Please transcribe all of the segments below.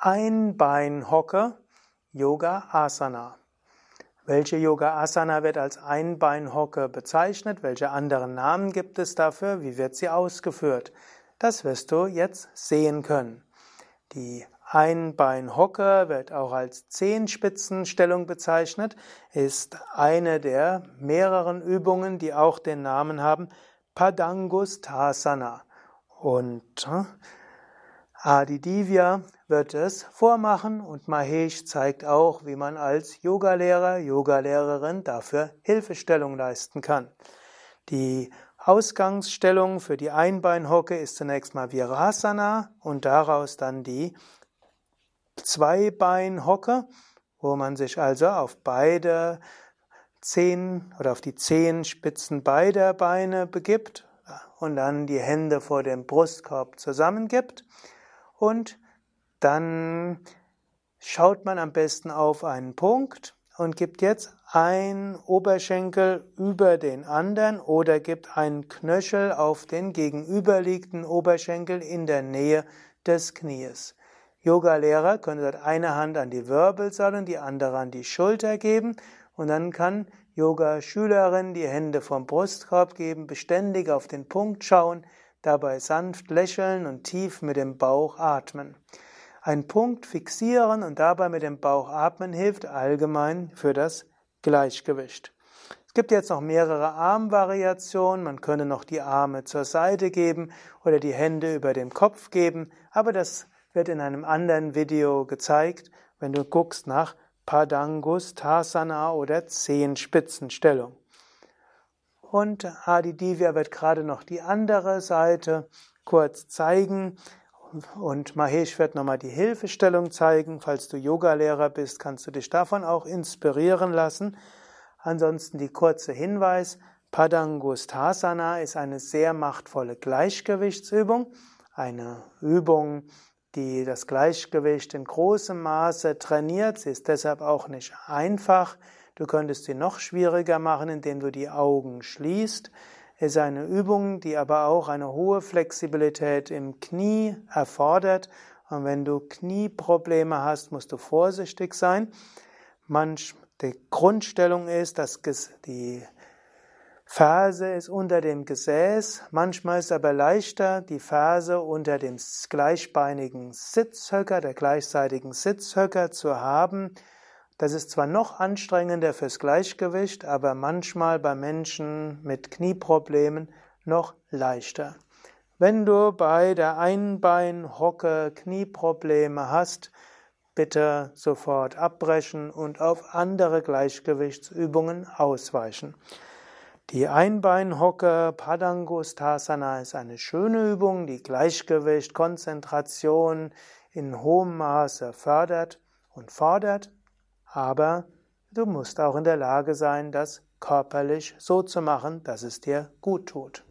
Einbeinhocke, Yoga Asana. Welche Yoga Asana wird als Einbeinhocke bezeichnet? Welche anderen Namen gibt es dafür? Wie wird sie ausgeführt? Das wirst du jetzt sehen können. Die Einbeinhocke wird auch als Zehenspitzenstellung bezeichnet, ist eine der mehreren Übungen, die auch den Namen haben Padangusthasana. Und Adi Divya wird es vormachen und Mahesh zeigt auch, wie man als Yogalehrer, Yogalehrerin dafür Hilfestellung leisten kann. Die Ausgangsstellung für die Einbeinhocke ist zunächst mal Virasana und daraus dann die Zweibeinhocke, wo man sich also auf beide Zehen oder auf die Zehenspitzen beider Beine begibt und dann die Hände vor dem Brustkorb zusammengibt und dann schaut man am besten auf einen Punkt und gibt jetzt ein Oberschenkel über den anderen oder gibt einen Knöchel auf den gegenüberliegenden Oberschenkel in der Nähe des Knies. Yoga-Lehrer können dort eine Hand an die Wirbelsäule und die andere an die Schulter geben und dann kann Yoga-Schülerin die Hände vom Brustkorb geben, beständig auf den Punkt schauen, dabei sanft lächeln und tief mit dem Bauch atmen. Ein Punkt fixieren und dabei mit dem Bauch atmen hilft allgemein für das Gleichgewicht. Es gibt jetzt noch mehrere Armvariationen. Man könne noch die Arme zur Seite geben oder die Hände über dem Kopf geben, aber das wird in einem anderen Video gezeigt, wenn du guckst nach Padangusthasana oder Zehenspitzenstellung. Und Adi Divya wird gerade noch die andere Seite kurz zeigen. Und Mahesh wird nochmal die Hilfestellung zeigen. Falls du Yogalehrer bist, kannst du dich davon auch inspirieren lassen. Ansonsten die kurze Hinweis. Padangusthasana ist eine sehr machtvolle Gleichgewichtsübung. Eine Übung, die das Gleichgewicht in großem Maße trainiert. Sie ist deshalb auch nicht einfach. Du könntest sie noch schwieriger machen, indem du die Augen schließt ist eine Übung, die aber auch eine hohe Flexibilität im Knie erfordert. Und wenn du Knieprobleme hast, musst du vorsichtig sein. Manch, die Grundstellung ist, dass die Ferse ist unter dem Gesäß, manchmal ist aber leichter, die Ferse unter dem gleichbeinigen Sitzhöcker, der gleichseitigen Sitzhöcker zu haben, das ist zwar noch anstrengender fürs Gleichgewicht, aber manchmal bei Menschen mit Knieproblemen noch leichter. Wenn du bei der Einbeinhocke Knieprobleme hast, bitte sofort abbrechen und auf andere Gleichgewichtsübungen ausweichen. Die Einbeinhocke Padangusthasana ist eine schöne Übung, die Gleichgewicht, Konzentration in hohem Maße fördert und fordert. Aber du musst auch in der Lage sein, das körperlich so zu machen, dass es dir gut tut.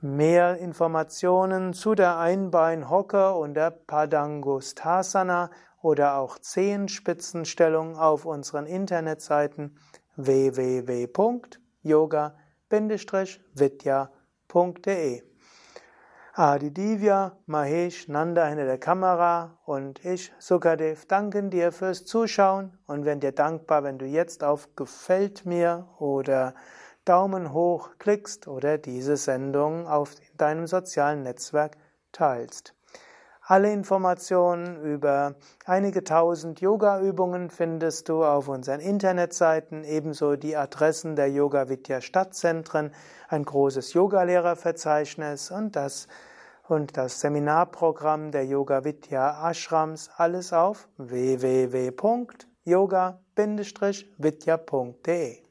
Mehr Informationen zu der Einbeinhocke und der Padangusthasana oder auch Zehenspitzenstellung auf unseren Internetseiten www.yoga-vidya.de Adi Divya, Mahesh, Nanda hinter der Kamera und ich, Sukadev, danken dir fürs Zuschauen und werden dir dankbar, wenn du jetzt auf Gefällt mir oder Daumen hoch klickst oder diese Sendung auf deinem sozialen Netzwerk teilst. Alle Informationen über einige tausend Yoga-Übungen findest du auf unseren Internetseiten, ebenso die Adressen der Yoga Vidya Stadtzentren, ein großes Yogalehrerverzeichnis und das und das Seminarprogramm der Yoga Vidya Ashrams, alles auf www.yoga-vidya.de